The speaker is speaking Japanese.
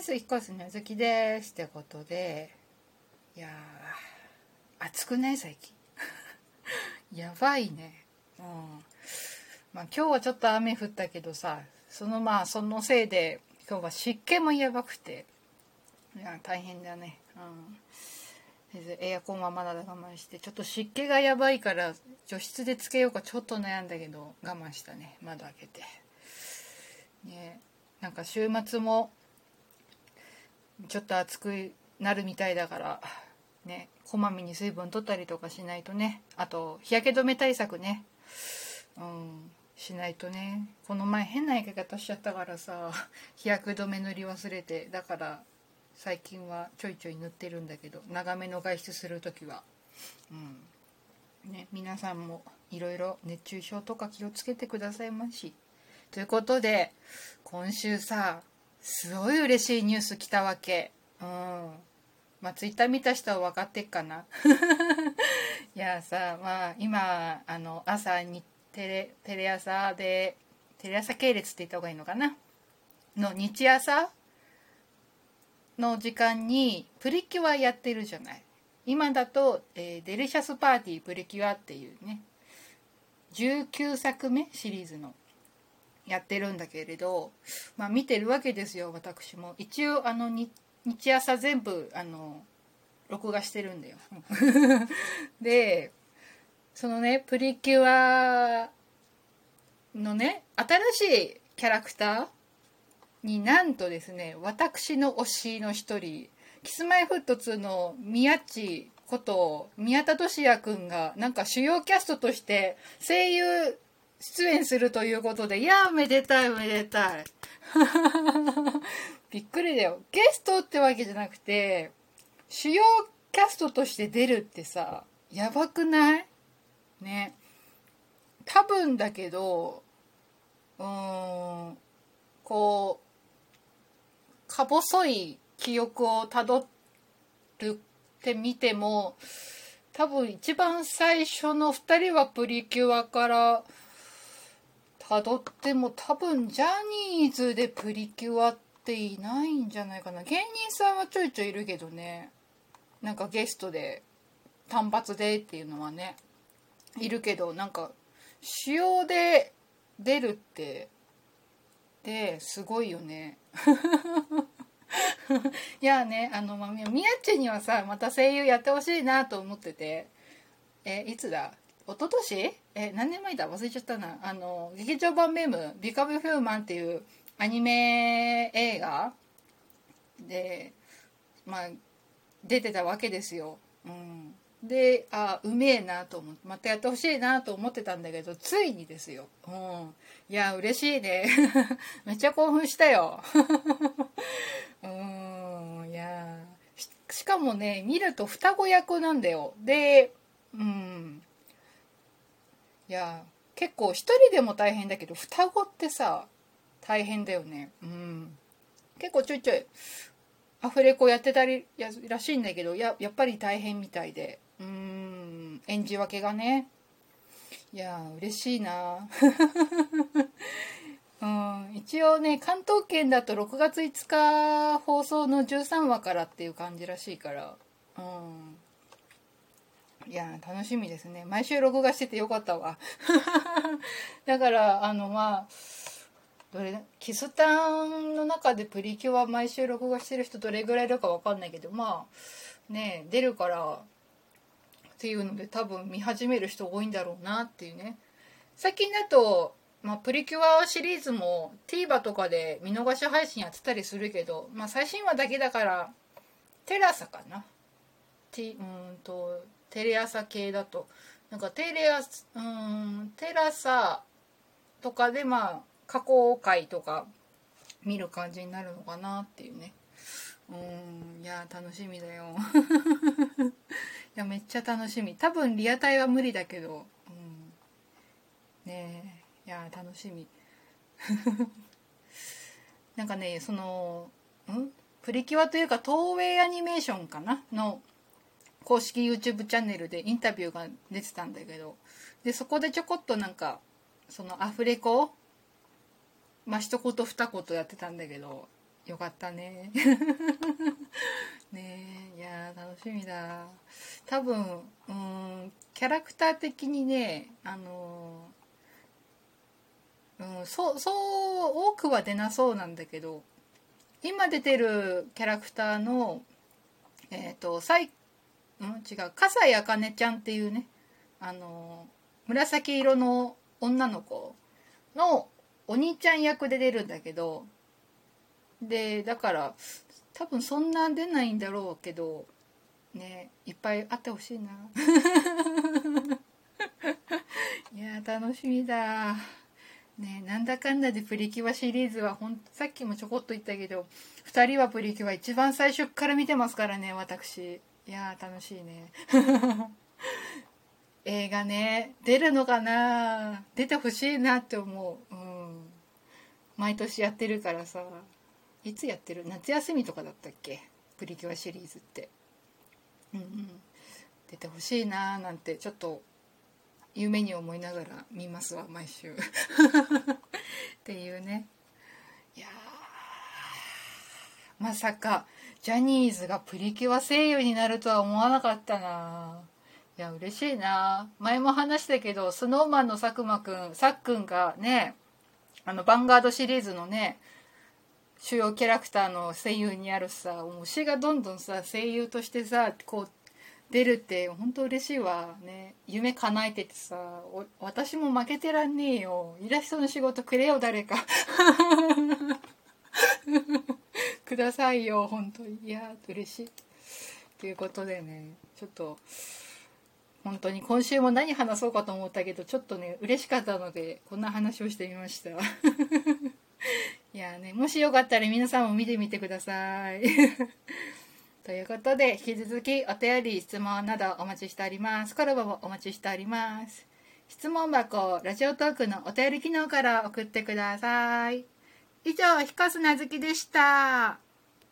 イス引っ越すの好きですってことで。いや暑くない？最近。やばいね。うん。まあ今日はちょっと雨降ったけどさそのまあそのせいで今日は湿気もやばくて。いや大変だね。うん。エアコンはまだ我慢してちょっと湿気がやばいから除湿でつけようかちょっと悩んだけど我慢したね。窓開けて。ね。なんか週末もちょっと暑くなるみたいだからねこまめに水分取ったりとかしないとね。あと日焼け止め対策ね。うんしないとね。この前変な焼け方しちゃったからさ日焼け止め塗り忘れて。だから最近はちょいちょい塗ってるんだけど長めの外出する時は。うん。ね皆さんもいろいろ熱中症とか気をつけてくださいまし。ということで今週さすごい嬉しいニュース来たわけ。うん。まあツイッター見た人は分かってっかな。いやさまあ今あの朝にテレテレ朝でテレ朝系列って言った方がいいのかな？の日朝？の時間にプリキュアやってるじゃない。今だと、えー、デリシャスパーティープリキュアっていうね。19作目？シリーズの。やってるんだけれど、まあ、見てるわけですよ私も。一応あの日朝全部あの録画してるんだよ。でそのねプリキュアのね新しいキャラクターになんとですね私の推しの一人キスマイフット2の宮地こと宮田俊也くんがなんか主要キャストとして声優出演するということでいやめでたいめでたい。びっくりだよ。ゲストってわけじゃなくて主要キャストとして出るってさやばくない？ね。多分だけどうーんこうか細い記憶をたどるってみても多分一番最初の2人はプリキュアからたどっても多分ジャニーズでプリキュアっていないんじゃないかな。芸人さんはちょいちょいいるけどね。なんかゲストで単発でっていうのはねいるけどなんか主要で出るってですごいよね。いやねあの、まあ、みやっちにはさまた声優やってほしいなと思ってて。えいつだ？一昨年？え何年前だ？忘れちゃったな。あの劇場版メム「ビカブ・フューマン」っていうアニメ映画でまあ出てたわけですよ。うん。であうめえなと思ってまたやってほしいなと思ってたんだけどついにですよ、うん、いや嬉しいね。めっちゃ興奮したよ。うん。いやしかもね見ると双子役なんだよ。でうん。いや結構一人でも大変だけど双子ってさ大変だよね。うん。結構ちょいちょいアフレコやってたりやらしいんだけどややっぱり大変みたいで。うん。演じ分けがね。いや嬉しいな。うん。一応ね関東圏だと6月5日放送の13話からっていう感じらしいから。うん。いや楽しみですね。毎週録画しててよかったわ。だからあのまあどれキスタンの中でプリキュア毎週録画してる人どれぐらいいるか分かんないけどまあね出るからっていうので多分見始める人多いんだろうなっていうね。最近だと、まあ、プリキュアシリーズも TVer とかで見逃し配信やってたりするけど、まあ、最新話だけだからテラサかな、T、うんとテレ朝系だと。なんかテレ朝うんテラサとかでまあ過去回とか見る感じになるのかなっていうね。うんいや楽しみだよ。いやめっちゃ楽しみ。多分リアタイは無理だけど、うん、ねえいや楽しみ。なんかねそのん？プリキュアというか東映アニメーションかな？の公式 YouTube チャンネルでインタビューが出てたんだけどでそこでちょこっとなんかそのアフレコまあ一言二言やってたんだけどよかったね。ねいや楽しみだ。多分うんキャラクター的にねあのうんそうそう多くは出なそうなんだけど今出てるキャラクターのえっ、ー、とさいうん違う。笠井茜ちゃんっていうねあの紫色の女の子のお兄ちゃん役で出るんだけどでだから多分そんな出ないんだろうけどねいっぱいあってほしいな。いや楽しみだ。ねなんだかんだでプリキュアシリーズはほんさっきもちょこっと言ったけど2人はプリキュア一番最初から見てますからね私。いや楽しいね。映画ね。出るのかな？出てほしいなって思う。うん。毎年やってるからさ。いつやってる？夏休みとかだったっけ？プリキュアシリーズって。うんうん。出てほしいなーなんてちょっと夢に思いながら見ますわ毎週。っていうねいやまさかジャニーズがプリキュア声優になるとは思わなかったな。いや嬉しいな。前も話したけど SnowMan の佐久間くんさっくんがねあのヴァンガードシリーズのね主要キャラクターの声優にあるさ推しがどんどんさ声優としてさこう出るって本当嬉しいわ。ね。夢叶えててさ私も負けてらんねえよ。イラストの仕事くれよ誰か。くださいよ本当にいや嬉しいということでねちょっと本当に今週も何話そうかと思ったけどちょっとね嬉しかったのでこんな話をしてみました いやね、もしよかったら皆さんも見てみてください。ということで、引き続きお便り、質問などお待ちしております。コラボもお待ちしております。質問箱、ラジオトークのお便り機能から送ってください。以上、ひこすなずきでした。